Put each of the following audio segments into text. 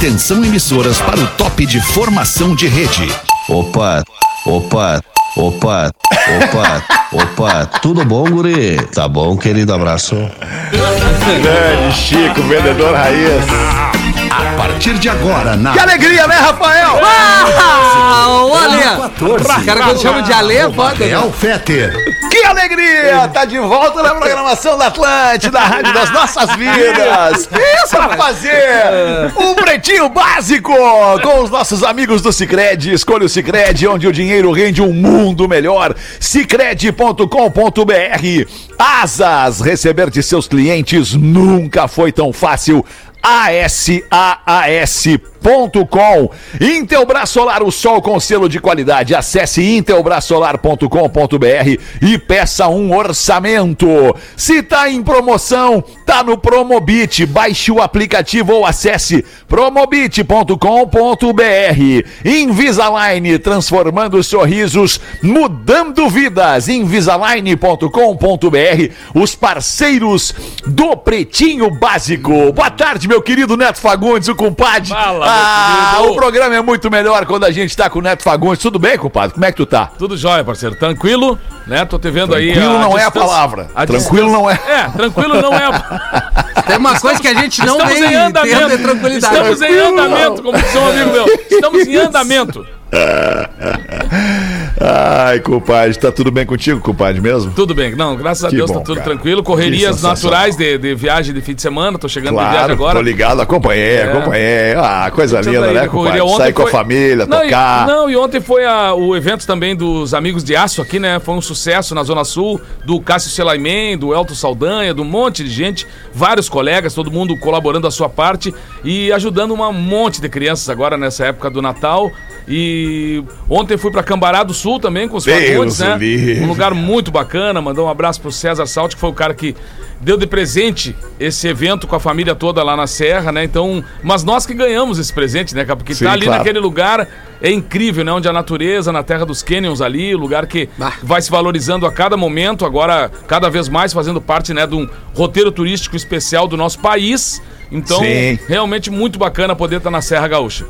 Atenção emissoras para o top de formação de rede. Opa, opa, opa, opa, opa, tudo bom, guri? Tá bom, querido, abraço. Grande Chico, vendedor raiz. A partir de agora, na Que alegria, né, Rafael? Ah, olha! O cara quando chama de Ale é foda. né? Real Feter. Que alegria! Tá de volta na programação da Atlântida, a rádio das nossas vidas. Isso, pra fazer um pretinho básico com os nossos amigos do Cicred. Escolha o Cicred, onde o dinheiro rende um mundo melhor. Cicred.com.br Asas, receber de seus clientes nunca foi tão fácil. ASAAS ASAAS.com Intelbras o sol com selo de qualidade. Acesse intelbrasolar.com.br e peça um orçamento. Se tá em promoção, tá no Promobit. Baixe o aplicativo ou acesse promobit.com.br. Invisalign, transformando sorrisos, mudando vidas. Invisalign.com.br, os parceiros do Pretinho Básico. Boa tarde, meu querido Neto Fagundes, o compadre. Fala, ah, o programa é muito melhor quando a gente tá com o Neto Fagundes. Tudo bem, compadre? Como é que tu tá? Tudo jóia, parceiro. Tranquilo, né? Tô te vendo aí. Tranquilo não é a distância- palavra. a Tranquilo distância- não é. É, tranquilo não é a Tem uma coisa que a gente não Estamos vem em é andamento. tranquilidade. Estamos em andamento, como disse um amigo meu. Estamos em andamento. Ai, compadre, tá tudo bem contigo, compadre, mesmo? Tudo bem. Não, graças a Que Deus bom, tá tudo cara. tranquilo. Correrias naturais de, de viagem de fim de semana. Tô chegando de viagem Claro, agora. tô ligado, acompanhei, acompanhei. Ah, coisa linda, né, compadre? Ontem Sair com a foi- família, não, tocar. E, não, e ontem foi a- o evento também dos Amigos de Aço aqui, né? Foi um sucesso na Zona Sul, do Cássio Selaimen, do Elton Saldanha, do um monte de gente, vários colegas, todo mundo colaborando a sua parte e ajudando um monte de crianças agora nessa época do Natal. E ontem fui pra Cambará do Sul também com os Fagundes, né? livre. Um lugar muito bacana. Mandar um abraço pro César Salt, que foi o cara que deu de presente esse evento com a família toda lá na Serra, né? Então, mas nós que ganhamos esse presente, né, cara? Porque Sim, tá ali claro. naquele lugar é incrível, né? Onde a natureza, na terra dos canyons ali, o lugar que Bah. vai se valorizando a cada momento, agora cada vez mais fazendo parte, né, de um roteiro turístico especial do nosso país. Então, Sim. realmente muito bacana poder estar na Serra Gaúcha.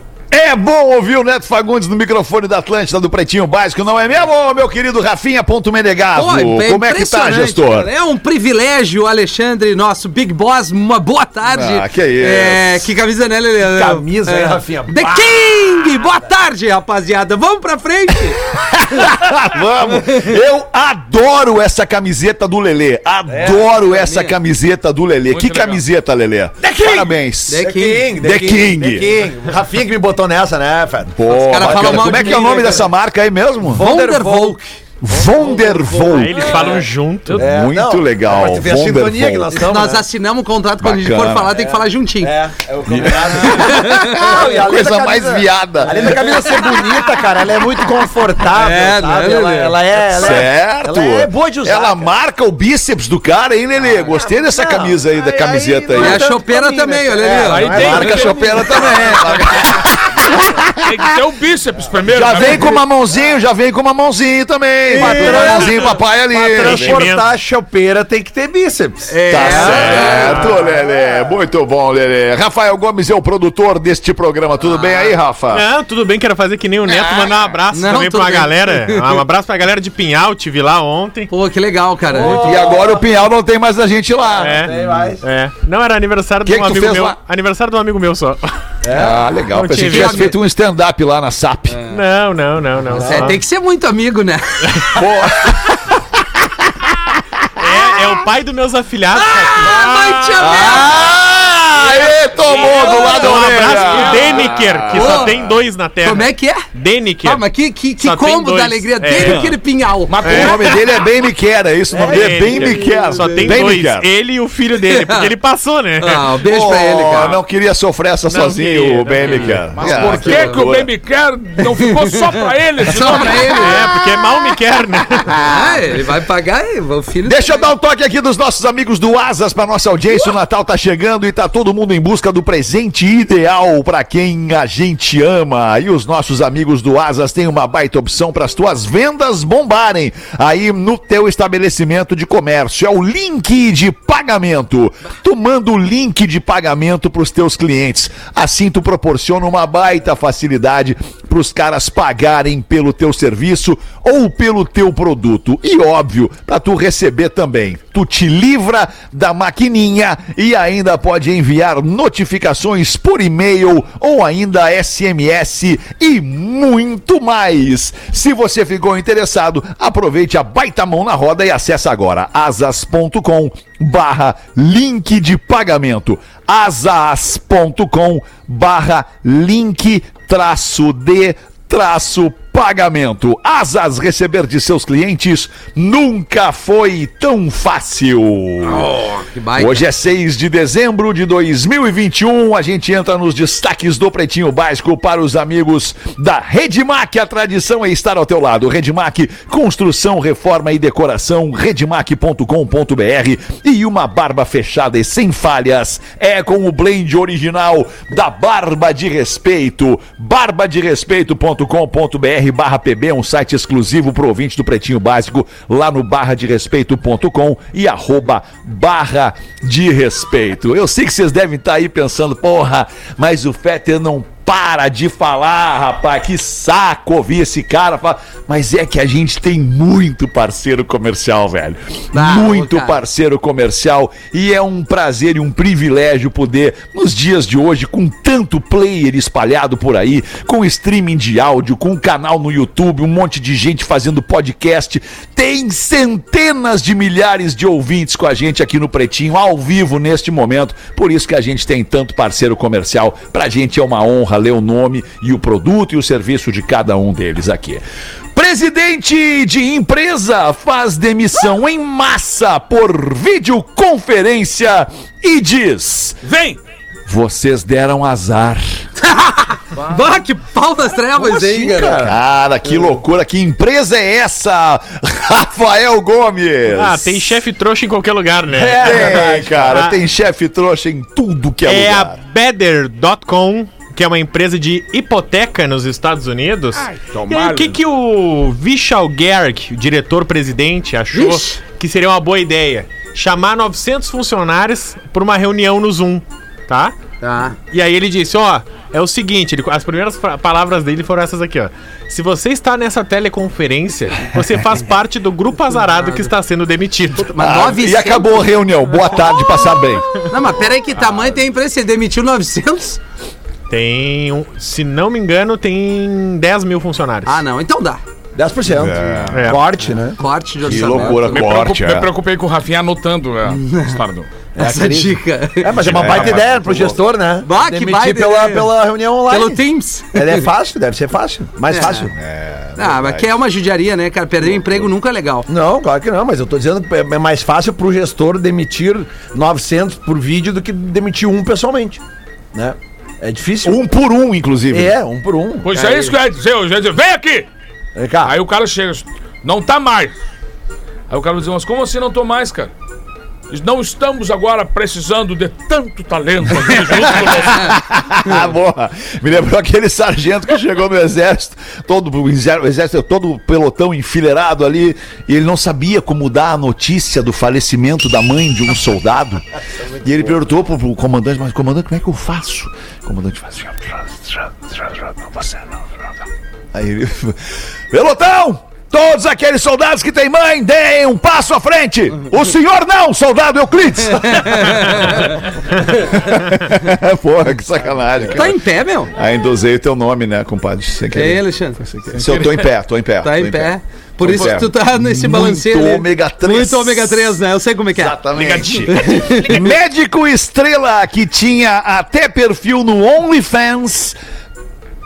É bom ouvir o Neto Fagundes no microfone da Atlântida do Pretinho Básico, não é mesmo, meu querido Rafinha Ponto Menegaso? Pô, Como é que tá, gestor? É um privilégio, Alexandre, nosso Big Boss. Uma boa tarde. Ah, que isso. É, que camisa, né, Lelê? Camisa, é. Rafinha? The King! Boa tarde, rapaziada. Vamos pra frente. Vamos! Eu adoro essa camiseta do Lelê. Adoro essa camiseta do Lelê. Muito Que legal. camiseta, Lelê? Parabéns. The The King. King, The King. The King. Rafinha que me botou nessa, né, Fed? Pô, bacana. Como é que é o nome né, dessa marca aí mesmo? Wondervolk. Vondervolt. Eles falam junto. É, Muito não, legal. Mas a sintonia que nós estamos, Nós né? assinamos um contrato quando a gente for Bacana. falar, tem que falar juntinho. É, é o combinado. Não, e Coisa da mais camisa- viada. Além da camisa ser bonita, cara, ela é muito confortável, É, sabe? né, ela, Lelê? ela é... Ela Certo. É, ela é boa de usar, Ela cara. marca o bíceps do cara, hein, Lelê? Gostei dessa Não, camisa aí, da aí- camiseta aí aí. E a chopeira também, olha É, ali. é Marca a chopeira também. Tem que ter o bíceps primeiro. Já né? vem com uma mãozinha, já vem com uma mãozinha também. Mãozinha, papai ali. Pra transportar a chopeira tem que ter bíceps. É. Tá certo, Lelê. Muito bom, Lelê. Rafael Gomes é o produtor deste programa. Tudo bem aí, Rafa? Não, tudo bem, quero fazer que nem o Neto, mandar um abraço Não, também pra bem. galera. Um abraço pra galera de Pinhal, tive lá ontem. Pô, que legal, cara. E agora o Pinhal não tem mais a gente lá. É, mais. é. Não, era aniversário de Que um que tu amigo fez meu. lá? Aniversário de um amigo meu só. Ah, legal. Não Pensei que tive. tivesse feito um stand-up lá na SAP. Não, não, não, não. É, só- tem que ser muito amigo, né? é, é o pai dos meus afilhados. Ah, vai te amar. Aê, tomou do lado Um abraço pro. Deniker, que só tem dois na terra. Como é que é? Deniker. Ah, mas que, que, que Só tem combo dois. da alegria É. dele aquele pinhal. Mas O nome dele é Bem Me Quer, é isso? O nome dele é Bem Me Quer. Só tem Bem Me dois. Quer. Ele e o filho dele, porque ele passou, né? Ah, um beijo pra ele, Oh, cara. Não queria sofrer essa sozinho, queria, o Bem Me. Quer. Mas Ah, por que, que o loucura. Baby Care não ficou só pra ele? esse Só nome? pra ele. É, porque mal me quer, né? Ah, ele vai pagar eh, o filho Deixa eu dar um toque aqui dos nossos amigos do Asas pra nossa audiência. O Natal tá chegando e tá todo mundo em busca do presente ideal pra quem a gente ama. E os nossos amigos do Asas têm uma baita opção para as tuas vendas bombarem aí no teu estabelecimento de comércio. É o link de pagamento. Tu manda o link de pagamento para os teus clientes. Assim tu proporciona uma baita facilidade para os caras pagarem pelo teu serviço ou pelo teu produto. E óbvio, para tu receber também. Tu te livra da maquininha e ainda pode enviar notificações por e-mail ou ainda SMS e muito mais. Se você ficou interessado, aproveite a baita mão na roda e acesse agora asas.com barra link de pagamento asas.com barra link traço de traço pagamento. Asas receber de seus clientes nunca foi tão fácil. baita. Hoje é 6 de dezembro de 2021. A gente entra nos destaques do Pretinho Básico para os amigos da Redmac. A tradição é estar ao teu lado. Redmac, construção, reforma e decoração. Redmac.com.br e uma barba fechada e sem falhas. É com o blend original da Barba de Respeito. barbaderespeito.com.br barra PB, um site exclusivo pro ouvinte do Pretinho Básico, lá no barra de respeito.com e arroba barra de respeito. Eu sei que vocês devem estar aí pensando, porra, mas o Fetter não para de falar, rapaz, que saco ouvir esse cara falar. Mas é que a gente tem muito parceiro comercial, velho. Ah, muito cara. parceiro comercial. E é um prazer e um privilégio poder, nos dias de hoje, com tanto player espalhado por aí, com streaming de áudio, com canal no YouTube, um monte de gente fazendo podcast, tem centenas de milhares de ouvintes com a gente aqui no Pretinho, ao vivo neste momento. Por isso que a gente tem tanto parceiro comercial. Pra gente é uma honra ler o nome e o produto e o serviço de cada um deles aqui. Presidente de empresa faz demissão em massa por videoconferência e diz: Vem! Vocês deram azar. Bah, que pau das trevas aí, cara. Cara, que loucura, que empresa é essa? Rafael Gomes. Ah, tem chefe trouxa em qualquer lugar, né? É, tem, cara, Ah. tem chefe trouxa em tudo que é, É a lugar. Better.com, que é uma empresa de hipoteca nos Estados Unidos. e aí, tomara. o que, que o Vishal Garg, o diretor-presidente, achou Vixe. que seria uma boa ideia? Chamar 900 funcionários por uma reunião no Zoom, tá? Tá. E aí ele disse, ó, é o seguinte, ele- as primeiras palavras dele foram essas aqui, ó. Se você está nessa teleconferência, você faz parte do grupo azarado que está sendo demitido. Mas Ah, 900. e acabou a reunião. Boa tarde, passar bem. Não, mas peraí, que tamanho tem a empresa? Você demitiu 900? Tem, um, se não me engano, tem 10 mil funcionários. Ah, não. Então dá. 10%. É. Corte, né? Corte de Que orçamento. loucura, Me, corte. me É. preocupei com o Rafinha anotando a história do. Essa dica. É, mas é uma É, baita ideia pro gestor, né? Bah, que baita pela, ideia. pela reunião online. Pelo Teams. Ele é fácil, deve ser fácil. Mais É. fácil. Ah, mas que é uma judiaria, né, cara? Perder o emprego nunca é legal. Não, claro que não, mas eu tô dizendo que é mais fácil pro gestor demitir 900 por vídeo do que demitir um pessoalmente, né? É difícil. Um por um, inclusive. É, um por um. Pois é isso que eu ia dizer, eu ia dizer, vem aqui! Vem cá. Aí o cara chega, não tá mais. Aí o cara dizer, mas como assim não tô mais, cara? Não estamos agora precisando de tanto talento aqui junto. Ah, boa. Me lembrou aquele sargento que chegou no exército, todo o exército, todo o pelotão enfileirado ali, e ele não sabia como dar a notícia do falecimento da mãe de um soldado. E ele perguntou pro, pro comandante, mas comandante, como é que eu faço? O comandante faz. Não, você não, não, não. Aí ele. Pelotão! Todos aqueles soldados que têm mãe, deem um passo à frente! O senhor não, soldado Euclides! Porra, que sacanagem, cara. Tá em pé, meu? Ainda usei o teu nome, né, compadre? Sem É, querer. Alexandre. Se eu tô em pé, tô em pé. Tá em pé. Por Tô em isso pé. que tu tá nesse Muito balanceio ali. ômega 3. Muito ômega 3, né? Eu sei como é que é. Exatamente. Médico estrela que tinha até perfil no OnlyFans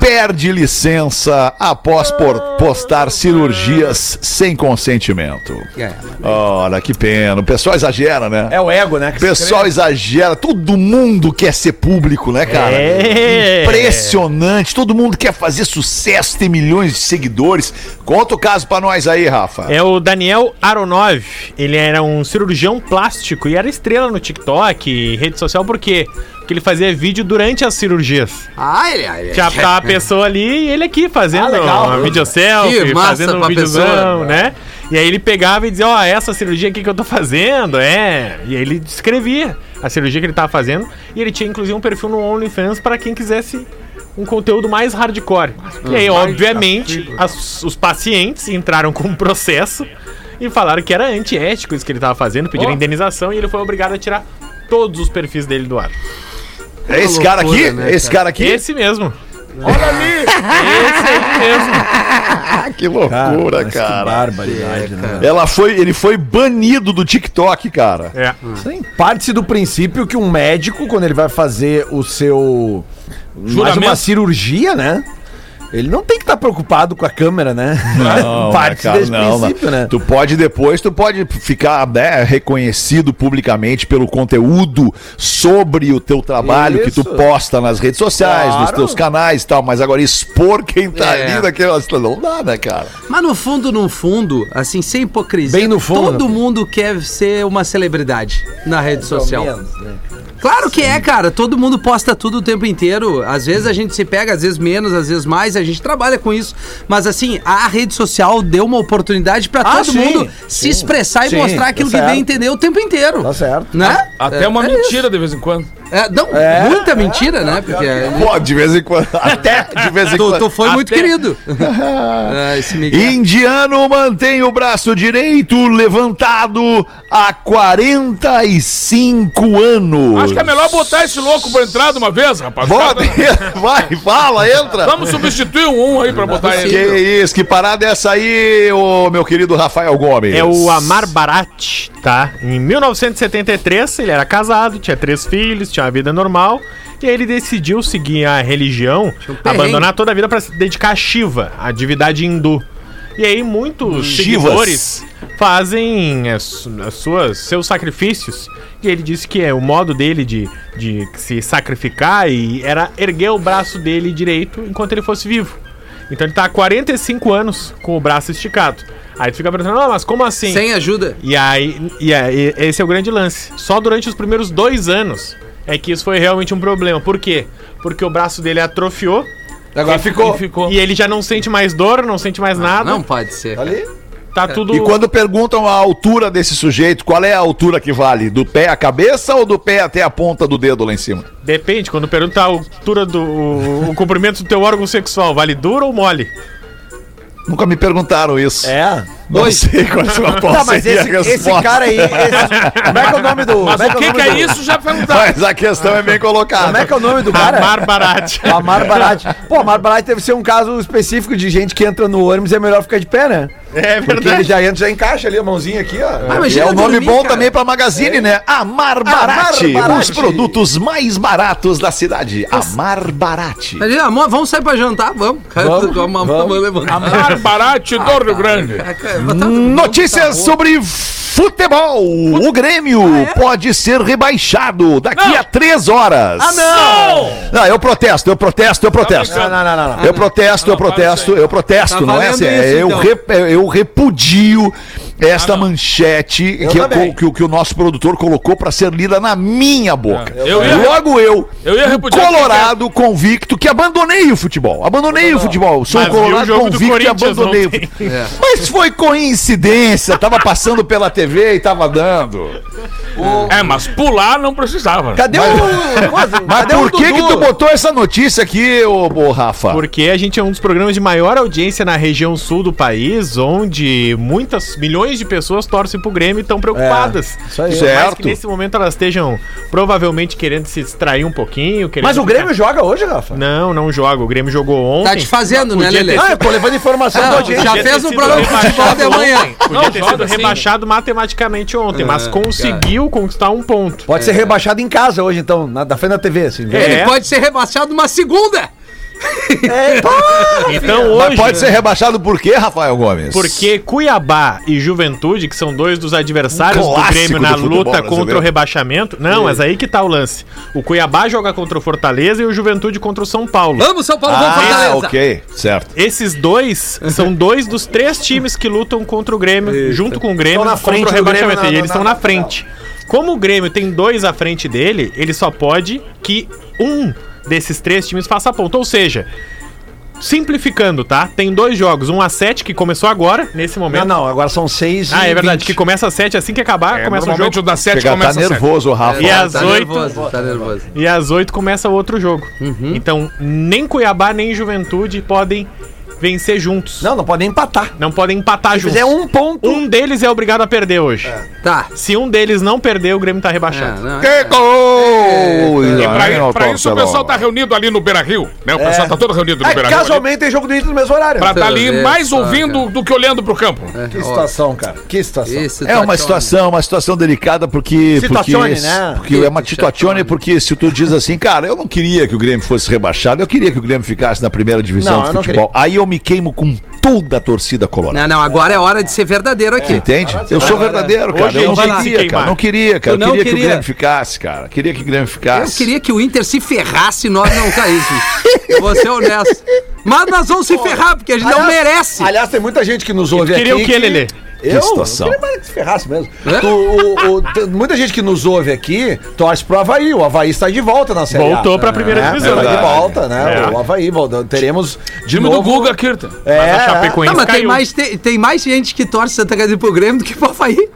perde licença após por postar cirurgias sem consentimento. É, Ora, que pena. O pessoal exagera, né? É o ego, né? O pessoal exagera, todo mundo quer ser público, né, cara? É. Impressionante, todo mundo quer fazer sucesso, ter milhões de seguidores. Conta o caso pra nós aí, Rafa. É o Daniel Aronov. Ele era um cirurgião plástico e era estrela no TikTok, rede social, por quê? Que ele fazia vídeo durante as cirurgias. Ah, ele, ele Tinha tava a pessoa ali e ele aqui fazendo Ah, legal. uma video selfie, Que massa fazendo um videozão, pessoa. né? E aí ele pegava e dizia, ó, essa cirurgia aqui que eu tô fazendo, é. E aí ele descrevia a cirurgia que ele tava fazendo. E ele tinha inclusive um perfil no OnlyFans para quem quisesse um conteúdo mais hardcore. E aí, obviamente, as- os pacientes entraram com um processo e falaram que era antiético isso que ele tava fazendo, pediram indenização e ele foi obrigado a tirar todos os perfis dele do ar. É esse cara aqui? né, É esse cara aqui? Esse mesmo. Olha ali! Esse aí mesmo. Que loucura, mas cara. Que barbaridade, né? Ela foi, ele foi banido do TikTok, cara. É. Sim, parte-se do princípio que um médico, quando ele vai fazer o seu. Mais Juramento. uma cirurgia, né? Ele não tem que estar preocupado com a câmera, né? Não, parte né, cara, desse não, princípio, não. né? Tu pode depois, tu pode ficar né, reconhecido publicamente pelo conteúdo sobre o teu trabalho que tu Isso. posta nas redes sociais, nos Claro. teus canais e tal, mas agora expor quem tá É. ali naquela não dá, né, cara? Mas no fundo, no fundo, assim, sem hipocrisia, Bem no fundo, todo né? mundo quer ser uma celebridade na rede social. Menos, né? Claro que é, cara. Todo mundo posta tudo o tempo inteiro. Às vezes a gente se pega, às vezes menos, às vezes mais. A gente trabalha com isso. Mas assim, a rede social deu uma oportunidade pra Ah, todo sim, mundo sim. se expressar Sim, e mostrar aquilo tá que certo. bem entender o tempo inteiro. Tá certo. Né? Até É- uma é mentira de vez em quando. É, não, É. muita mentira, né? Porque Pô, de vez em quando, até de vez em tu, quando. tu foi muito Até- querido. É, esse Miguel. Indiano mantém o braço direito levantado há 45 anos. Acho que é melhor botar esse louco pra entrar de uma vez, rapaz. Bota, vai, fala, entra. Vamos substituir um um aí pra botar Que ele. isso, que parada é essa aí, ô meu querido Rafael Gomes? É o Amar Barat, tá? Em 1973, ele era casado, tinha três filhos, tinha uma vida normal. E aí ele decidiu seguir a religião, abandonar toda a vida para se dedicar a Shiva, a divindade hindu. E aí muitos Shivas. seguidores fazem as, as suas, seus sacrifícios. E ele disse que é o modo dele de, de se sacrificar e era erguer o braço dele direito enquanto ele fosse vivo. Então ele tá há 45 anos com o braço esticado. Aí tu fica perguntando, não, mas como assim? Sem ajuda. E aí, e aí, esse é o grande lance. Só durante os primeiros dois anos é que isso foi realmente um problema. Por quê? Porque o braço dele atrofiou Agora ficou. E ficou. e ele já não sente mais dor, não sente mais nada. Não pode ser. Ali. Tá tudo. E quando perguntam a altura desse sujeito, qual é a altura que vale? Do pé à cabeça ou do pé até a ponta do dedo lá em cima? Depende, quando pergunta a altura do. O, o comprimento do teu órgão sexual, vale duro ou mole? Nunca me perguntaram isso. É. Não sei qual, qual Tá, mas esse, esse cara aí. esse- como é que é o nome do. Mas como o que, o que é do- isso já perguntaram? Mas a questão é bem colocada. Como é que é o nome do cara? Amar Barat. O Amar Barat. Pô, Amar Barat deve ser um caso específico de gente que entra no ônibus e é melhor ficar de pé, né? É Porque ele verdade. já entra, já encaixa ali a mãozinha aqui, ó. Ah, é um nome dormir, bom cara. também pra Magazine, né? Amar Barate, Barate. os produtos mais baratos da cidade. Amar Barate. Amor, vamos sair pra jantar? Vamos. Vamos, Vamos, vamos. Amar Barate do Rio Grande. Notícias sobre futebol. O Grêmio pode ser rebaixado daqui Não. a três horas. Ah, não! Não, eu protesto, eu protesto, eu protesto. Não, não, não, não. não. Eu protesto, eu para protesto, eu protesto, Tá não é assim? isso, eu, então. rep- eu repudio esta Ah, não. manchete Eu que, também. que, o- que o nosso produtor colocou para ser lida na minha boca. Eu ia- Logo eu, eu um colorado convicto que abandonei o futebol. Abandonei o futebol. Sou um o colorado convicto e abandonei o futebol. Mas foi coincidência, tava passando pela TV e tava dando. É, mas pular não precisava. Cadê Mas- o. Mas cadê o por que que tu botou essa notícia aqui, ô, ô Rafa? Porque a gente é um dos programas de maior audiência na região sul do país, onde muitas milhões de pessoas torcem pro Grêmio e estão preocupadas. isso aí. Por Certo. mais que nesse momento elas estejam provavelmente querendo se distrair um pouquinho. querendo Mas o ficar- Grêmio joga hoje, Rafa? Não, não joga. O Grêmio jogou ontem. Tá te fazendo, né, ter Ah, eu tô levando informação Não, da audiência. já fez um sido programa de futebol de manhã. ontem. Podia Não, ter sido sim. rebaixado matematicamente ontem, mas É, conseguiu conquistar um ponto. Pode ser rebaixado em casa hoje, então, na, da frente da TV, assim. É. Ele pode ser rebaixado uma segunda. É, pá! Então Mas hoje. pode ser rebaixado por quê, Rafael Gomes? Porque Cuiabá e Juventude, que são dois dos adversários Um do Grêmio na do futebol luta contra o rebaixamento. Não, mas aí que tá o lance. O Cuiabá joga contra o Fortaleza e o Juventude contra o São Paulo. Vamos, São Paulo, vamos Ah, Fortaleza. ok, certo. Esses dois são dois dos três times que lutam contra o Grêmio, junto com o Grêmio, na contra frente o do Grêmio rebaixamento. na- e eles estão na- na frente. Como o Grêmio tem dois à frente dele, ele só pode que um desses três times faça ponto. Ou seja, simplificando, tá? Tem dois jogos, um a 7 que começou agora, nesse Não, momento. não, agora são seis Ah, é verdade, 20. que começa às 7, assim que acabar, É, começa o jogo. o da 7 Chega, tá começa sete. nervoso, o Rafa. E Tá- às tá oito- nervoso, tá nervoso. E às 8 começa outro jogo. Uhum. Então, nem Cuiabá nem Juventude podem vencer juntos. Não, Não, não podem empatar. podem empatar Se juntos. fizer um ponto. Um deles é obrigado a perder hoje. Tá. Se um deles não perder, o Grêmio tá É, rebaixado. não, Que gol! E pra, pra isso o pessoal tá reunido ali no Beira Rio. Né? O pessoal tá todo reunido no É, Beira Rio. casualmente tem jogo do Inter no mesmo horário. Pra tá ali mais só, ouvindo cara. do que olhando pro campo. Que situação, cara. Que situação. É uma situação, uma situação delicada porque. Situazione, né? Porque é uma situazione, porque se tu diz assim, cara, eu não queria que o Grêmio fosse rebaixado, eu queria que o Grêmio ficasse na primeira divisão Não, de não futebol. Aí eu me queimo com toda a torcida colorada. Não, não, agora é hora de ser verdadeiro aqui. Entende? Eu sou verdadeiro, cara. Hoje Eu não se queria, queimar. cara. Não queria, cara. Eu Eu não queria que o queria. Grêmio ficasse, cara. Queria que o Grêmio Eu ficasse. queria que o Inter se ferrasse e nós não caíssemos. Eu vou ser honesto. Mas nós vamos se ferrar, porque a gente não merece. Aliás, tem muita gente que nos ouve aqui. queria o quê, Lelê? Eu, situação. eu queria mais que se ferrasse mesmo. É? Tu- o- o- tem muita gente que nos ouve aqui torce pro Havaí. O Havaí está de volta na Série A. Voltou pra primeira É, divisão. Está de volta, né? É. O Havaí. volta. Teremos de Time novo... do Guga, Kirtan. É, Mas a é. Chapecoense Não, mas tem mais, tem, tem mais gente que torce Santa Catarina pro Grêmio do que pro Havaí.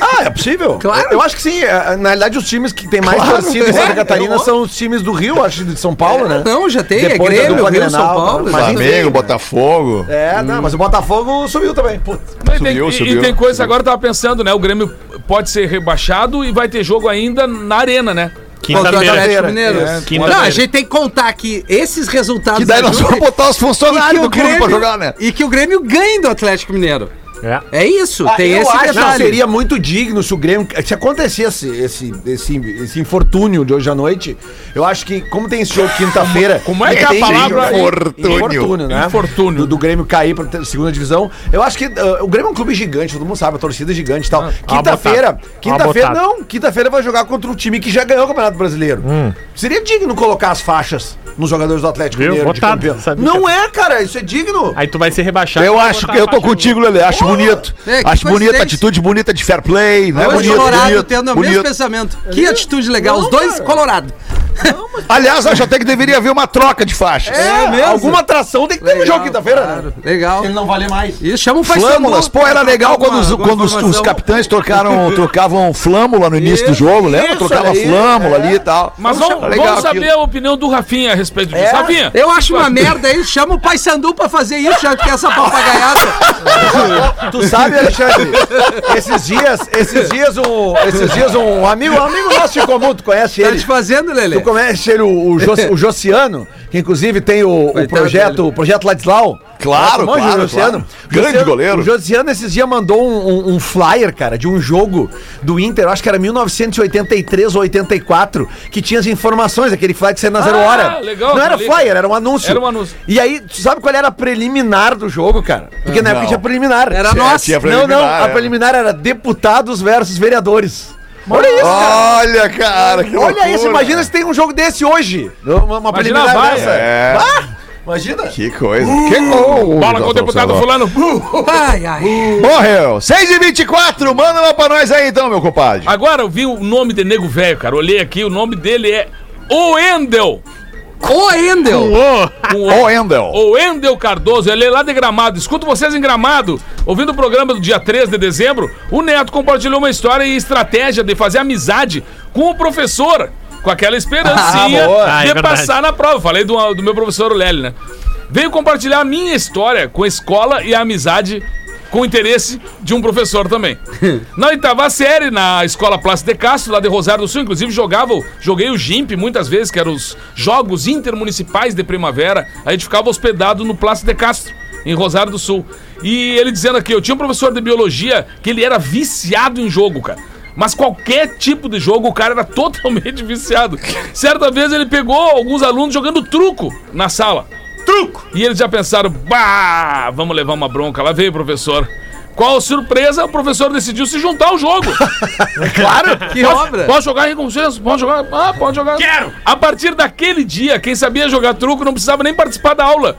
Ah, é possível? Claro. Eu acho que sim. É, Na realidade, os times que tem mais torcida em Santa É, Catarina eu- são os times do Rio, acho, de São Paulo, né? Não, já tem. Depois é Grêmio, Rio, São Grenal, Paulo. mas sim. Flamengo, Botafogo. É, não, mas o Botafogo subiu também. Putz. Mas tem- Subiu, e- subiu. E tem coisa, agora eu tava pensando, né? O Grêmio pode ser rebaixado e vai ter jogo ainda na arena, né? Contra o Atlético Quinta-feira. Mineiro. É, Não, quinta-feira. a gente tem que contar que esses resultados. Que daí nós vamos botar os e funcionários do clube pra Grêmio- jogar, né? E que o Grêmio ganhe do Atlético Mineiro. É. É isso, Ah, tem eu esse acho que detalhe. seria muito digno se o Grêmio. Se acontecesse esse, esse, esse infortúnio de hoje à noite, eu acho que, como tem esse jogo quinta-feira. Como é que é a palavra? Infortúnio. Infortúnio, né? Infortúnio. Do, do Grêmio cair pra segunda divisão. Eu acho que ah, o Grêmio é um clube gigante, todo mundo sabe, a torcida é gigante e tal. Quinta-feira, botada. quinta-feira, botada. não, quinta-feira vai jogar contra um time que já ganhou o Campeonato Brasileiro. Seria digno colocar as faixas nos jogadores do Atlético Viu? Mineiro de campeão. Não que- é, cara, isso é digno. Aí tu vai ser rebaixado. Eu acho que eu tô contigo, Lelê. Acho bonito. É, acho bonita, coincidência. atitude bonita de fair play, né? Dois Bonito, colorados bonito, tendo o bonito. mesmo pensamento. Que atitude legal, os dois Aliás, acho até que deveria haver uma troca de faixas. É, mesmo? Alguma atração tem que ter no jogo quinta-feira, né? Legal. Se ele não valer mais. Isso, chama um Flâmulas, pô, era legal quando, os, quando os, os capitães trocaram, trocavam flâmula no início do jogo, lembra? isso Trocava aí, flâmula é. ali e tal. Mas Vamos vamos, legal saber aquilo. a opinião do Rafinha a respeito disso. É. Rafinha, Eu acho uma merda aí, chama o Pai Sandu pra fazer isso, já que essa papagaiada. Tu sabe, Alexandre, esses dias, esses dias um, esses dias um amigo, um amigo nosso de comum, tu conhece Tá ele? te fazendo, Lelê? Tu conhece ele, o, o, Jos- o Josiano, que inclusive tem o, o projeto, o projeto Ladislau. Claro, Manja claro, Josiano. claro. Grande Josiano- goleiro. O Josiano esses dias mandou um, um- um flyer, cara, de um jogo do Inter, acho que era 1983 ou 84, que tinha as informações, aquele flyer que saiu na zero Ah, hora. legal, Não era flyer, era um anúncio. Era um anúncio. E aí, tu sabe qual era a preliminar do jogo, cara? Porque na época não. tinha preliminar. Era nossa. Não, não, a é. preliminar era deputados versus vereadores. Olha isso, cara. Olha, cara, que Olha loucura. isso, imagina se tem um jogo desse hoje. Uma, uma Imagina preliminar dessa. É. Ah, imagina. Que coisa. Que gol. bola com o deputado fulano. Ai, ai. Morreu. 6 e 24 manda lá pra nós aí então, meu compadre. Agora eu vi o nome de nego velho, cara. Olhei aqui, o nome dele é O Endel. Ô, Endel! Com o Ô, Endel. O Endel Cardoso, ele é lá de Gramado. Escuto vocês em Gramado. Ouvindo o programa do dia 3 de dezembro, o Neto compartilhou uma história e estratégia de fazer amizade com o professor. Com aquela esperancinha Ah, boa. Ah, é de passar na prova. Falei do, do meu professor o Lely, né? Veio compartilhar a minha história com a escola e a amizade com o interesse de um professor também. Na oitava série, na escola Plácido de Castro, lá de Rosário do Sul, inclusive jogava, o- joguei o GIMP muitas vezes, que eram os Jogos Intermunicipais de Primavera. A gente ficava hospedado no Plácido de Castro, em Rosário do Sul. E ele dizendo aqui, eu tinha um professor de biologia que ele era viciado em jogo, cara. Mas qualquer tipo de jogo, o cara era totalmente viciado. Certa vez ele pegou alguns alunos jogando truco na sala. Truco! E eles já pensaram, bah, vamos levar uma bronca. Lá veio o professor. Qual surpresa, o professor decidiu se juntar ao jogo. claro! Que Pode- obra. Pode jogar aí com vocês? Pode jogar? Ah, pode jogar. Quero! A partir daquele dia, quem sabia jogar truco não precisava nem participar da aula.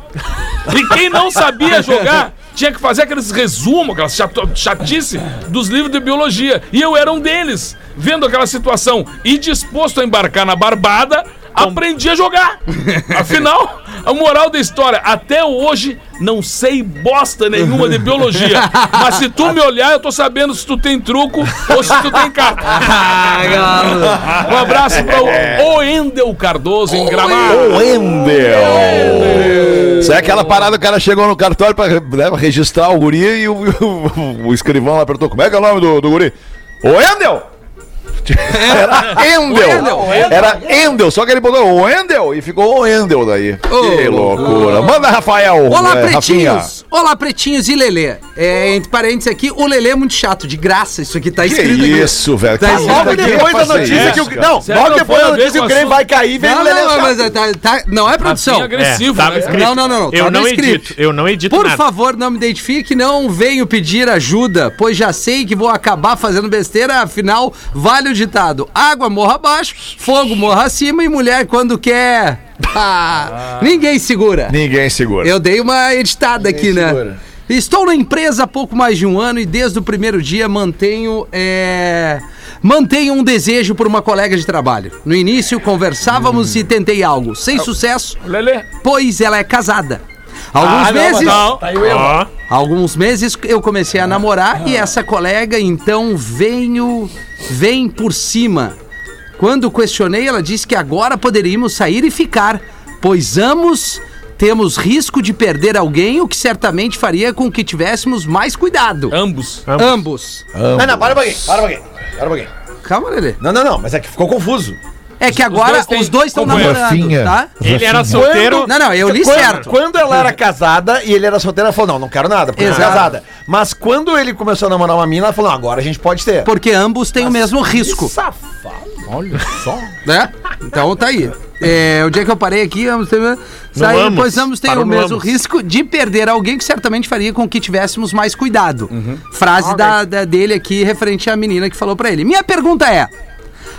E quem não sabia jogar tinha que fazer aqueles resumos, aquela chato- chatice dos livros de biologia. E eu era um deles, vendo aquela situação e disposto a embarcar na barbada, aprendi a jogar. Afinal, a moral da história, até hoje não sei bosta nenhuma de biologia. Mas se tu me olhar, eu tô sabendo se tu tem truco ou se tu tem carta. Ah. Um abraço para o Endel Cardoso em Gramado. O Endel. Isso é aquela parada, o cara chegou no cartório pra, né, registrar o guri e o, o, o escrivão lá apertou. Como é que é o nome do, do guri? O Endel! Era Endel! Era Endel, só que ele botou o Endel e ficou o Endel daí. que loucura. Manda, Rafael. Olá, é, Rafinha. pretinhos! Olá, pretinhos e Lelê. É, entre parênteses aqui, o Lelê é muito chato, de graça. Isso aqui tá Que escrito aqui. isso, velho. Tá Que logo depois da notícia isso, que o cara. Não, Logo que depois da notícia que o Grêmio vai cair, vem Não, o não, Lelê não, mas é, tá, tá- não é produção. Rafinha agressivo, É, tava né? escrito. Não, não, não. Eu tá não edito, eu não edito Por favor, não me identifique, não venho pedir ajuda, pois já sei que vou acabar fazendo besteira, afinal, vale o ditado: água morra abaixo, fogo morra acima e mulher quando quer. Ah, ninguém segura. Ninguém segura. Eu dei uma editada aqui, né? Estou na empresa há pouco mais de um ano e desde o primeiro dia mantenho. É... Mantenho um desejo por uma colega de trabalho. No início, conversávamos e tentei algo, sem sucesso, Lelê. pois ela é casada. Alguns Ah, não, meses. Não. Tá aí o erro. Ó, Alguns meses eu comecei a namorar e essa colega então venho vem por cima. Quando questionei, ela disse que agora poderíamos sair e ficar, pois ambos temos risco de perder alguém, o que certamente faria com que tivéssemos mais cuidado. Ambos. Ambos. Não, não, para um pouquinho, para um pouquinho. Para um pouquinho. Calma, Lelê. Não, não, não, mas é que ficou confuso. É que agora dois os dois estão companheiro. namorando, Rafinha. tá? ele era solteiro. Não, não, eu li quando, certo. Quando ela era casada e ele era solteiro, ela falou: não, não quero nada, porque ela é Exato. casada. Mas quando ele começou a namorar uma mina, ela falou: não, agora a gente pode ter. Porque ambos têm o mesmo risco. Safado. Olha só. né? Então tá aí. É, onde é que eu parei aqui? Ambos têm, ambos. pois ambos têm Parou o mesmo ambos. risco de perder alguém que certamente faria com que tivéssemos mais cuidado. Frase da, da- dele aqui referente à menina que falou pra ele. Minha pergunta é: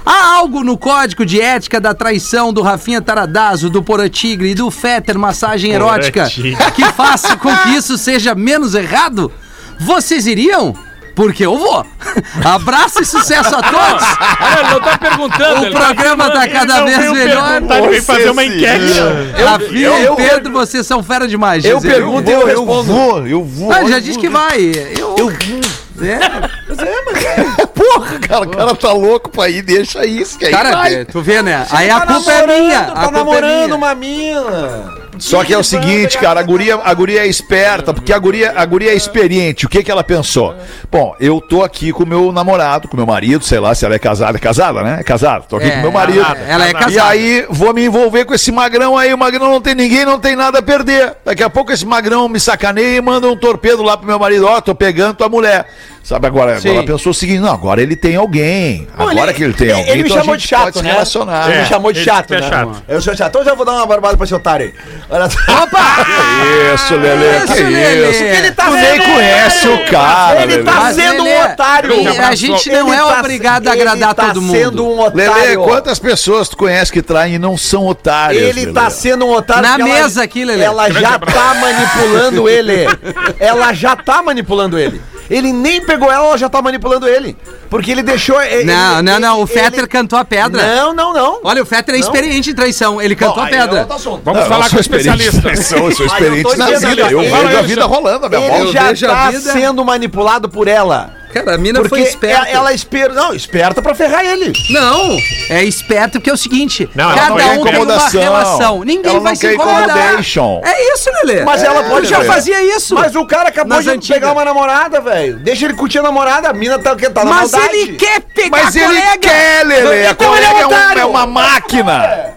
há algo no código de ética da traição do Rafinha Taradazo, do Porã Tigre e do Fetter Massagem Erótica que faça com que isso seja menos errado? Vocês iriam? Porque eu vou. Abraço e sucesso a todos. Ele não tá perguntando. O ele programa tá cada Não vez melhor. ele veio fazer uma enquete. Rafinha eu- e eu- Pedro, vocês são fera demais. Eu pergunto e eu respondo. vou, eu vou. Ah, já disse que vai. Eu, eu É, Porra, cara, o cara tá louco pra ir, deixa isso, que aí cara, vai. é, tu vê, né? Aí a Tá culpa é minha. Tá a culpa é namorando minha. uma mina. Só que é o seguinte, cara, a guria, a guria é esperta, porque a guria, a guria é experiente. O que que ela pensou? Bom, eu tô aqui com meu namorado, com meu marido, sei lá se ela é casada. É casada, né? É casada. Tô aqui É, com meu marido. ela- ela é E casada. aí vou me envolver com esse magrão aí. O magrão não tem ninguém, não tem nada a perder. Daqui a pouco esse magrão me sacaneia e manda um torpedo lá pro meu marido. Ó, tô pegando tua mulher. Sabe, agora, Sim. agora ela pensou o seguinte, não, agora ele tem alguém. Não, Agora que ele tem alguém, Ele me então a chamou gente de chato, pode se né? relacionar. Ele É, me chamou de ele chato, né? chato. Eu sou chato. Então já vou dar uma barbada pra esse otário aí. Olha só. Isso, Lelê, Isso, que Lelê. isso. Ele tá tu nem conhece o cara, Ele Lelê. tá Mas sendo ele um otário. a gente não Ele é tá- obrigado a ele agradar tá todo mundo. sendo um otário. Lelê, quantas pessoas tu conhece que traem e não são otários? Ele Lelê? tá sendo um otário. Na mesa aqui, Lelê. Ela já tá manipulando ele. Ela já tá manipulando ele. Ele nem pegou ela, ela já tá manipulando ele. Porque ele deixou. ele- Não, ele- não, não. O ele- Fetter cantou a pedra. Não, não, não. Olha, o Fetter é experiente em traição. Ele cantou a Aí é pedra. assunto. Vamos Não, falar com o especialista. Eu sou experiente na vida. Eu ele vejo a vida rolando a minha Ele já a tá sendo manipulado por ela. Cara, a mina Porque foi esperta. ela, ela espera. Não, esperta pra ferrar ele. Não, é esperto porque é o seguinte: Não, ela cada não um tem uma relação. Ninguém Ela vai se incomodar. É isso, Lelê. Mas ela pode já fazia isso. Mas o cara acabou Nas de antigas. pegar uma namorada, velho. Deixa ele curtir a namorada. A mina tá, tá na Mas maldade. ele quer pegar Mas a ele colega. quer, Lelê. A Então ele é colega é, um- é uma máquina.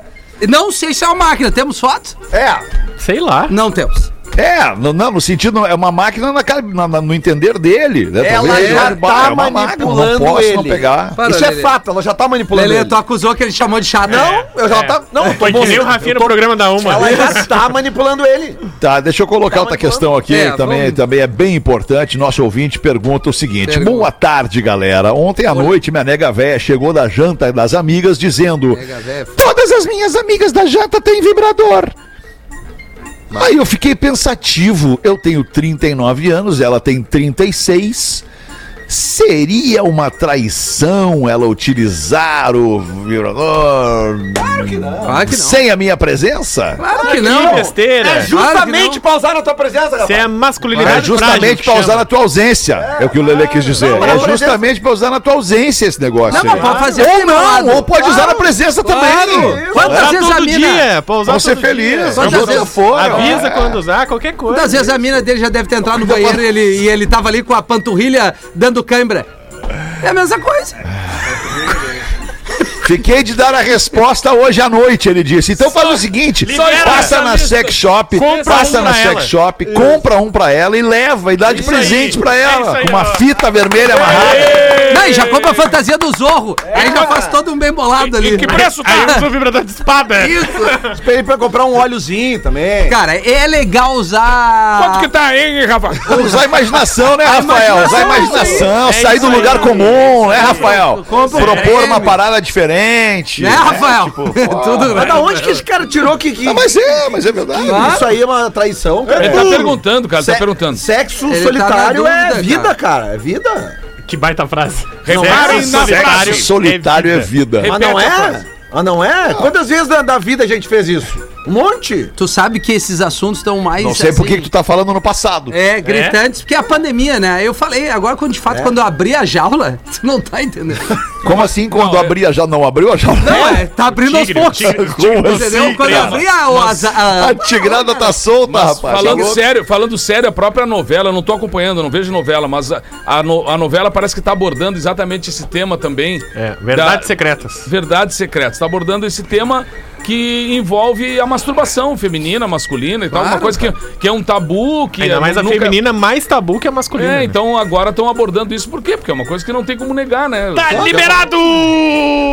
Não sei se é uma máquina. Temos foto? É. Sei lá. Não temos. É, no, não, no sentido, é uma máquina na, cara- na- na- no entender dele. Né? Ela Talvez já ele- tá é uma máquina, manipulando não posso ele. não pegar. Para, Isso é Lelê. fato, ela já tá manipulando Lelê, ele. tu acusou que ele chamou de chato. Não, eu já É. tá. Não, tô que nem o. Rafinha no programa da Uma. Ela já tá manipulando ele. Tá, deixa eu colocar outra questão aqui, É, também, vamos- também é bem importante. Nosso ouvinte pergunta o seguinte: Pergunta. Boa tarde, galera. Ontem à noite, minha nega véia chegou da janta das amigas dizendo: Todas as minhas amigas da janta têm vibrador. Aí eu fiquei pensativo. Eu tenho 39 anos, ela tem 36. Seria uma traição ela utilizar o vibrador Claro que não. sem a minha presença? Claro que Que não. besteira. É justamente pra usar na tua presença, é rapaz. masculinidade É justamente frágil que pra usar na tua ausência. É, o que o Lele quis dizer. Não, é justamente pra usar na tua ausência esse negócio. Não, aí. mas pode fazer ou não, ou pode usar na presença Claro. também. Quantas Usar vezes a mina... dia, pra usar Vamos ser dia. Quantas vezes- for. Avisa é. quando usar, qualquer coisa. Quantas vezes a mina dele já deve ter entrado no banheiro e ele, e ele tava ali com a panturrilha dando cãibra? É a mesma coisa. Fiquei de dar a resposta hoje à noite, ele disse. Então faz o seguinte: libera passa na sex shop, Compra passa um na pra sex ela. shop, compra um pra ela e leva e dá de Isso presente aí. pra É ela. isso aí, com uma ó. fita vermelha amarrada. Não, e já compra a fantasia do Zorro. Aí já faz todo um bem bolado ali. E que preço Aí tá? usa o vibrador de espada. Esperei pra comprar um óleozinho também. Cara, é legal usar... Quanto que tá, hein, Rafa? Usar a imaginação, né, Rafael? Usar a imaginação, É sair isso do aí. lugar comum, né, Rafael? Compra um Propor uma parada diferente. Né, Rafael? Tipo, Tudo Mas da onde que esse cara tirou que, que- Não, mas é, mas é verdade. isso aí é uma traição, cara? Ele tá perguntando, cara, tá Se- perguntando. Sexo Ele tá solitário na é dúvida, vida, cara. É vida. Que baita frase. Reparem Sexo na solitário frase. Solitário é vida. Mas não é? Ah, não é? Quantas vezes da, da vida a gente fez isso? Um monte. Tu sabe que esses assuntos estão mais. Não sei por que assim, que tu tá falando no passado. É, gritantes, porque é a pandemia, né? Eu falei, agora quando de fato, quando eu abri a jaula, tu não tá entendendo. Como assim quando Não, é- abriu a jaula? Não abriu a jaula? Não, é, tá abrindo aos poucos. tigre, Como Entendeu? assim? quando eu abri a, a, a- A tigrada tá solta, Mas rapaz. falando Tá sério, falando sério, a própria novela, eu não tô acompanhando, eu não vejo novela, mas a, a, no- a novela parece que tá abordando exatamente esse tema também. É, verdades Da- secretas. Verdades secretas. Tá abordando esse tema que envolve a masturbação feminina, masculina e tal. Uma Claro, coisa que, que é um tabu, que Ainda é, mais a nunca- feminina mais tabu que a masculina. É, né? então agora estão abordando isso por quê? Porque é uma coisa que não tem como negar, né? Tá liberado!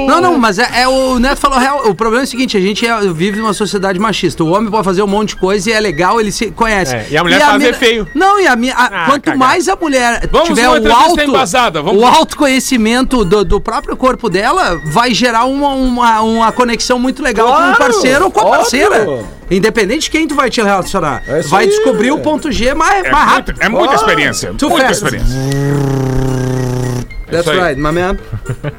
Não, não, mas é, é o Neto falou real. O problema é o seguinte: a gente é- vive numa sociedade machista. O homem pode fazer um monte de coisa e é legal, ele se conhece. É, e a mulher faz é feio. Não, e a minha. a- Ah, quanto cagar. mais a mulher Vamos tiver o alto, embasada, vamos- o autoconhecimento do, do próprio corpo dela, vai gerar uma, uma, uma conexão muito legal com Claro, parceiro ou com a óbvio. parceira. Independente de quem tu vai te relacionar. É vai aí. descobrir o ponto G mais, É, mais muito- rápido. é muita experiência. Too muita fast. experiência. That's Isso aí. right, my man.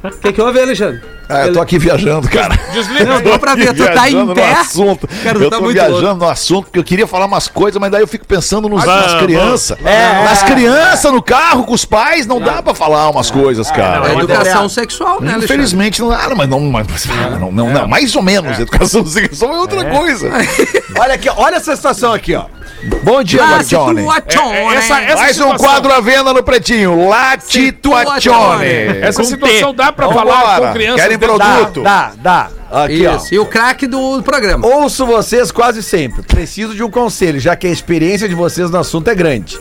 O que, que houve, Alexandre? Ah, eu tô aqui viajando, cara. Desliga. Não, dá pra ver, tu tá em pé. Assunto. Cara, eu tá tô muito viajando louco. no assunto porque eu queria falar umas coisas, mas daí eu fico pensando nos, nas vamos. crianças. É. Nas crianças no carro com os pais, não dá pra falar umas coisas, É cara. não, educação sexual, né, Alexandre? Infelizmente não dá, mas não, mas, não, não, não, mais ou menos. Educação sexual é outra coisa. Olha aqui, ó, olha essa situação aqui, ó. Bom dia, Ah, É, é, né? essa- essa- Mais um situação- quadro à venda no Pretinho. Essa Com situação dá pra Vambora. falar com crianças. Querem produto? Dá, dá. Aqui, Isso, e o craque do programa. ó. Ouço vocês quase sempre. Preciso de um conselho, já que a experiência de vocês no assunto é grande.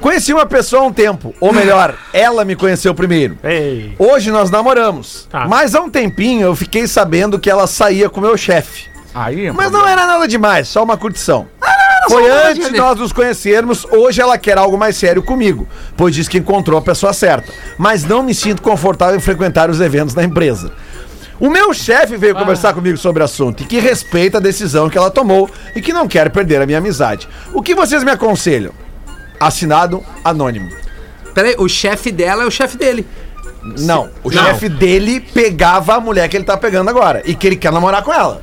Conheci uma pessoa há um tempo, ou melhor, ela me conheceu primeiro. Ei. Hoje nós namoramos. Tá. Mas há um tempinho eu fiquei sabendo que ela saía com meu chefe. Aí, Mas não era nada demais, só uma curtição. Foi antes de nós nos conhecermos, hoje ela quer algo mais sério comigo, pois diz que encontrou a pessoa certa. Mas não me sinto confortável em frequentar os eventos da empresa. O meu chefe veio conversar comigo sobre o assunto e que respeita a decisão que ela tomou e que não quer perder a minha amizade. O que vocês me aconselham? Assinado anônimo. Peraí, o chefe dela é o chefe dele. Não, o chefe dele pegava a mulher que ele tá pegando agora e que ele quer namorar com ela.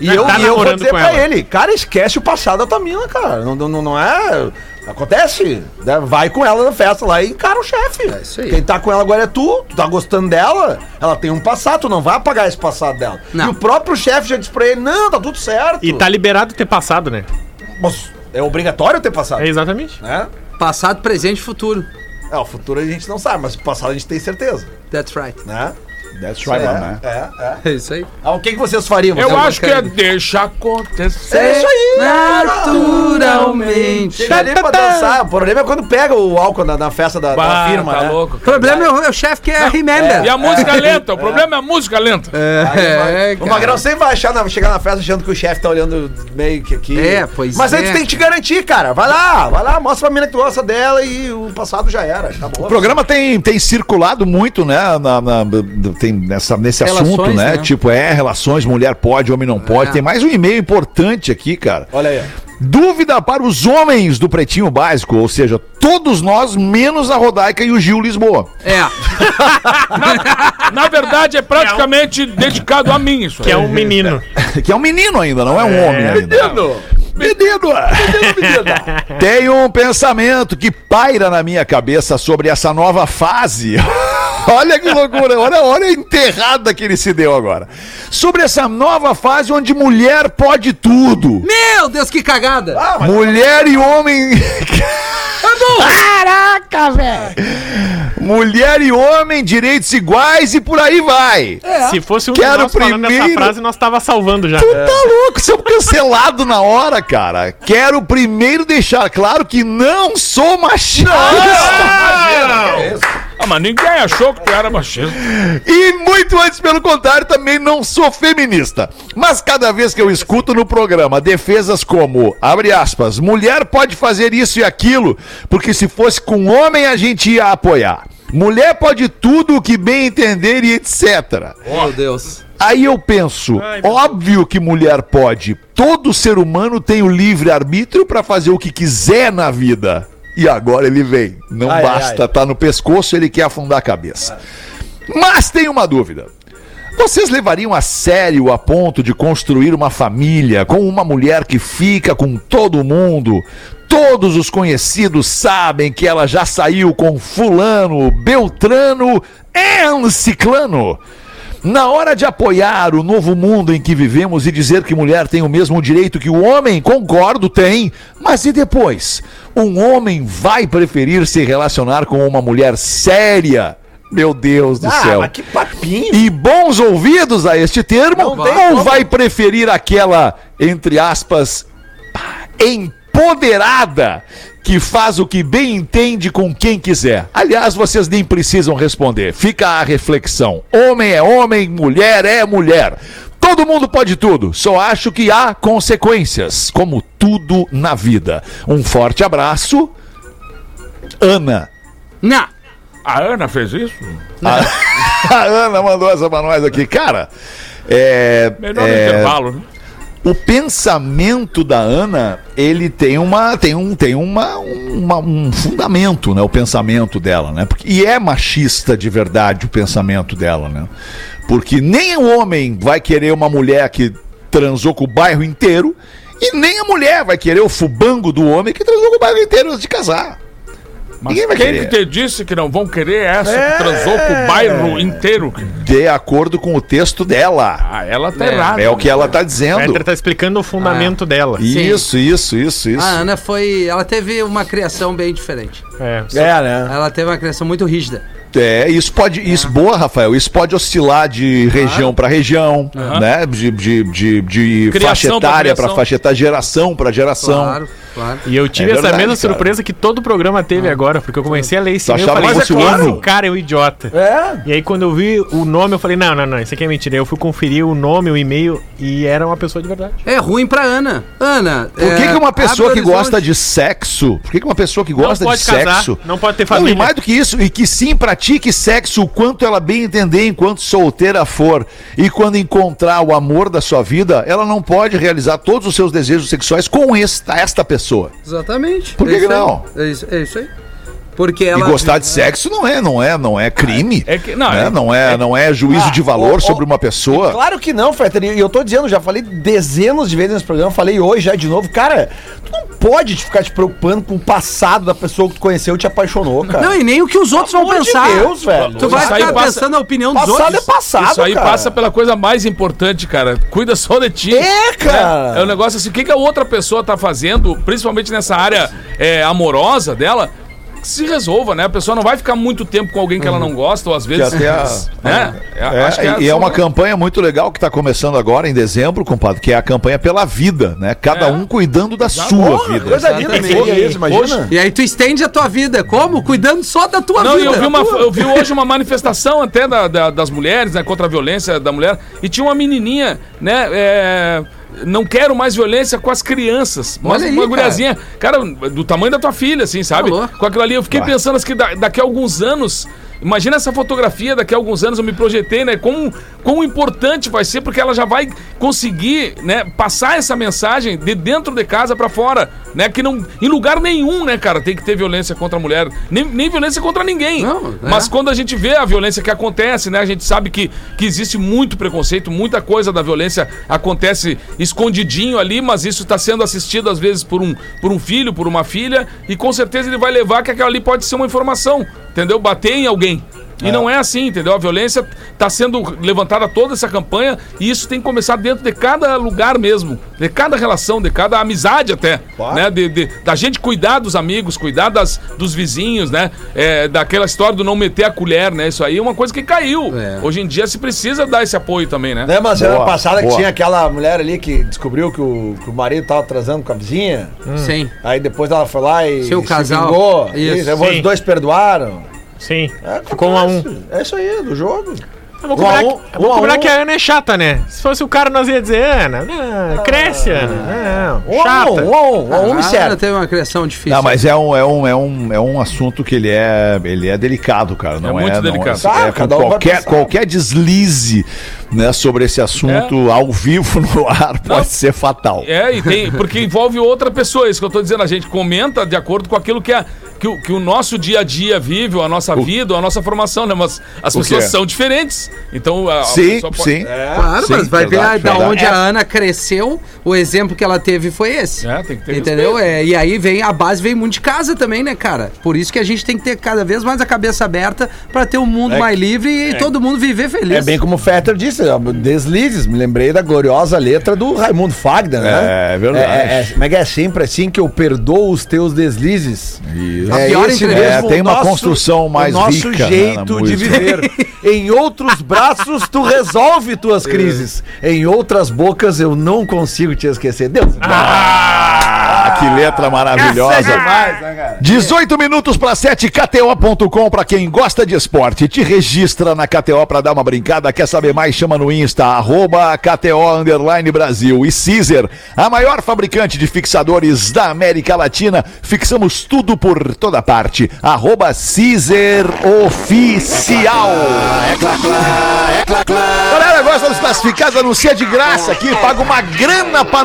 E Tá eu, e eu vou dizer pra ela. ele, cara, esquece o passado da tua mina, cara. Não, não, não é. Acontece. né? Vai com ela na festa lá e encara o chefe. É isso aí. Quem tá com ela agora é tu, tu tá gostando dela, ela tem um passado, tu não vai apagar esse passado dela. Não. E o próprio chefe já disse pra ele: não, tá tudo certo. E tá liberado ter passado, né? Mas é obrigatório ter passado. É exatamente. Né? Passado, presente e futuro. É, o futuro a gente não sabe, mas o passado a gente tem certeza. That's right. Né? That's É, né? é, é. É isso aí. Ah, o que, que vocês fariam? Eu Vocês- acho que é deixa acontecer. É isso aí! Naturalmente. Chega ali pra dançar. O problema é quando pega o álcool na, na festa da, da Bah, firma, tá né? louco. O problema é o, é o chefe que é Remember. E a música lenta, o problema é a música lenta. É, O. Magrão sempre vai achar, na- chegar na festa achando que o chefe tá olhando meio que aqui. É, pois Mas aí é. tu tem que te garantir, cara. Vai lá, vai lá, mostra pra mina que tu gosta dela e o passado já era. Acabou. O programa tem, tem circulado muito, né? na- na- tem nessa, nesse Relações, assunto, né? né? Tipo, é, relações, mulher pode, homem não pode. É. Tem mais um e-mail importante aqui, cara. Olha aí. Dúvida para os homens do Pretinho Básico, ou seja, todos nós, menos a Rodaica e o Gil Lisboa. É. Na verdade, é praticamente dedicado a mim isso aí. Que é um menino. Que é um menino ainda, não é um homem ainda. Menino! Menino! Tem um pensamento que paira na minha cabeça sobre essa nova fase. Olha que loucura, olha, olha a enterrada que ele se deu agora. Sobre essa nova fase onde mulher pode tudo. Meu Deus, que cagada! Mulher e homem. Caraca, velho! Mulher e homem, direitos iguais e por aí vai. Se fosse um Quero nós falando essa primeiro- frase, nós tava salvando já. Tu tá louco, somos cancelado na hora, cara. Quero primeiro deixar claro que não sou machista. Ah, mas ninguém achou que tu era machista. E muito antes, pelo contrário, também não sou feminista. Mas cada vez que eu escuto no programa defesas como, abre aspas, mulher pode fazer isso e aquilo, porque se fosse com homem a gente ia apoiar. Mulher pode tudo o que bem entender e etc. Meu Deus. Aí eu penso, óbvio que mulher pode. Todo ser humano tem o livre arbítrio pra fazer o que quiser na vida. E agora ele vem. Não Ai, basta ai. tá no pescoço, ele quer afundar a cabeça. Mas tem uma dúvida. Vocês levariam a sério a ponto de construir uma família com uma mulher que fica com todo mundo? Todos os conhecidos sabem que ela já saiu com Fulano, Beltrano e Ciclano. Na hora de apoiar o novo mundo em que vivemos e dizer que mulher tem o mesmo direito que o homem, concordo, tem. Mas e depois? Um homem vai preferir se relacionar com uma mulher séria? Meu Deus do Ah, céu. mas que papinho. E bons ouvidos a este termo? Não ou vai preferir aquela, entre aspas, empoderada, que faz o que bem entende com quem quiser? Aliás, vocês nem precisam responder. Fica a reflexão. Homem é homem, mulher é mulher. Todo mundo pode tudo, só acho que há consequências, como tudo na vida. Um forte abraço. Ana. Não. A Ana fez isso? A, a Ana mandou essa pra nós aqui. Cara, é. Melhor é, intervalo, né? O pensamento da Ana, ele tem uma tem um tem uma, uma- um fundamento, né, o pensamento dela, né? Porque, e é machista de verdade o pensamento dela, né? Porque nem o homem vai querer uma mulher que transou com o bairro inteiro e nem a mulher vai querer o fubango do homem que transou com o bairro inteiro antes de casar. Mas Ninguém vai quem querer. que te disse que não vão querer essa que transou com o bairro inteiro? De acordo com o texto dela. Ah, ela tá É, errada. É o que ela tá A dizendo. Petra tá explicando o fundamento dela. Isso, isso, isso, isso. A Ana foi. Ela teve uma criação bem diferente. É. É, né? Ela teve uma criação muito rígida. É, isso pode. Isso, boa, Rafael. Isso pode oscilar de região para região, né? De, de, de, de Criação faixa pra etária criação. para faixa etária, geração para geração. Claro, claro. E eu tive É essa verdade, mesma cara. surpresa que todo programa teve agora, porque eu comecei a ler esse e-mail, eu achava falei, mas é o claro, o cara é um idiota. É. E aí quando eu vi o nome, eu falei, não, não, não, isso aqui é mentira. Eu fui conferir o nome, o e-mail, e era uma pessoa de verdade. É ruim pra Ana. Ana. Por que, é, que uma pessoa que o gosta de sexo, por que, que uma pessoa que gosta de casar, sexo. não pode ter Não, família. e mais do que isso, e que sim pratique sexo o quanto ela bem entender enquanto solteira for. E quando encontrar o amor da sua vida, ela não pode realizar todos os seus desejos sexuais com esta, esta pessoa. Exatamente. Por que É que não? É isso, é isso aí. Porque ela. E gostar de sexo não é, não é, não é crime. É que- não, né? é- não é, não é juízo Ah, de valor ó, ó, sobre uma pessoa. Claro que não, Fetter. E eu tô dizendo, já falei dezenas de vezes nesse programa, falei hoje já de novo. Cara, tu não pode te ficar te preocupando com o passado da pessoa que tu conheceu e te apaixonou, cara. Não, e nem o que os outros vão Pelo de pensar. Deus, velho. Tu vai ficar passa- pensando a opinião dos Passado outros. é passado, Isso aí cara. passa pela coisa mais importante, cara. Cuida só de ti. É, cara. É, é um negócio assim, o que, que a outra pessoa tá fazendo, principalmente nessa área é, amorosa dela, que se resolva, né? A pessoa não vai ficar muito tempo com alguém que ela não gosta, ou às vezes. até a- né? É, É, acho que e é uma campanha muito legal que está começando agora em dezembro, compadre, que é a campanha pela vida, né? Cada É. um cuidando da sua Porra, vida. Coisa linda isso, imagina. Hoje- E aí tu estende a tua vida. Como? Cuidando só da tua Não, vida. eu vi, uma, eu vi hoje uma manifestação até da- da- das mulheres, né, contra a violência da mulher, e tinha uma menininha, né, é, não quero mais violência com as crianças. Mas Olha aí, uma cara. guriazinha, cara, do tamanho da tua filha, assim, sabe? Tá louco. Com aquilo ali, eu fiquei pensando assim, que da- daqui a alguns anos Imagina essa fotografia daqui a alguns anos, eu me projetei, né? Como, quão importante vai ser, porque ela já vai conseguir, né, passar essa mensagem de dentro de casa pra fora, né? Que não, em lugar nenhum, né, cara, tem que ter violência contra a mulher, nem, nem violência contra ninguém. Não, é. Mas quando a gente vê a violência que acontece, né, a gente sabe que, que existe muito preconceito, muita coisa da violência acontece escondidinho ali, mas isso está sendo assistido às vezes por um, por um filho, por uma filha, e com certeza ele vai levar que aquela ali pode ser uma informação, entendeu? Bater em alguém. E não é assim, entendeu? A violência está sendo levantada toda essa campanha e isso tem que começar dentro de cada lugar mesmo, de cada relação, de cada amizade até, né? De, de- da gente cuidar dos amigos, cuidar das, dos vizinhos, né? É, daquela história do não meter a colher, né? Isso aí é uma coisa que caiu. É. Hoje em dia se precisa dar esse apoio também, né? A semana Boa, passada que boa. tinha aquela mulher ali que descobriu que o, que o marido tava transando com a vizinha? Sim. Aí depois ela foi lá e Seu se casal. vingou. Isso. Isso, os dois perdoaram. Sim. É, Ficou um a um. É isso aí, do jogo. Eu vou a cobrar, um, eu vou um cobrar um. que a Ana é chata, né? Se fosse o cara, nós ia dizer, Ana, não, cresce, Ana. Não, Um a um, chata. um um, um um Ah, serve. teve uma criação difícil. Não, mas é um, é um, é um, é um assunto que ele é, ele é delicado, cara. Não É é, muito não delicado. É, Ah, é, cada um vai qualquer, qualquer deslize né, sobre esse assunto ao vivo no ar pode Não. ser fatal. É, e tem, porque envolve outra pessoa, isso que eu tô dizendo, a gente comenta de acordo com aquilo que, a, que, o, que o nosso dia a dia vive, a nossa vida, ou a nossa formação, né? Mas as O pessoas quê? são diferentes. Então a, a Sim, pode- sim. Claro, Sim, mas vai verdade, ver da onde a Ana cresceu, o exemplo que ela teve foi esse. É, tem que ter Entendeu? É, e aí vem a base vem muito de casa também, né, cara? Por isso que a gente tem que ter cada vez mais a cabeça aberta pra ter um mundo É mais livre e todo mundo viver feliz. É bem como o Fetter disse, deslizes. Me lembrei da gloriosa letra do Raimundo Fagner, né? É, verdade. É, é, como é que é sempre assim que eu perdoo os teus deslizes? Isso. A É pior esse entrevista. mesmo É, tem uma nosso- construção mais o nosso rica, né, jeito de viver. em outros braços tu resolve tuas crises. Em outras bocas eu não consigo te esquecer. Deus. Ah, que letra maravilhosa. Essa é demais, né, cara? 18 minutos para 7, KTO.com para quem gosta de esporte. Te registra na KTO para dar uma brincada. Quer saber mais? Chama no Insta, arroba KTO Underline Brasil. E Caesar, a maior fabricante de fixadores da América Latina. Fixamos tudo por toda parte. Arroba Caesar Oficial. Galera, agora estamos classificados, anuncia de graça aqui. Paga uma grana para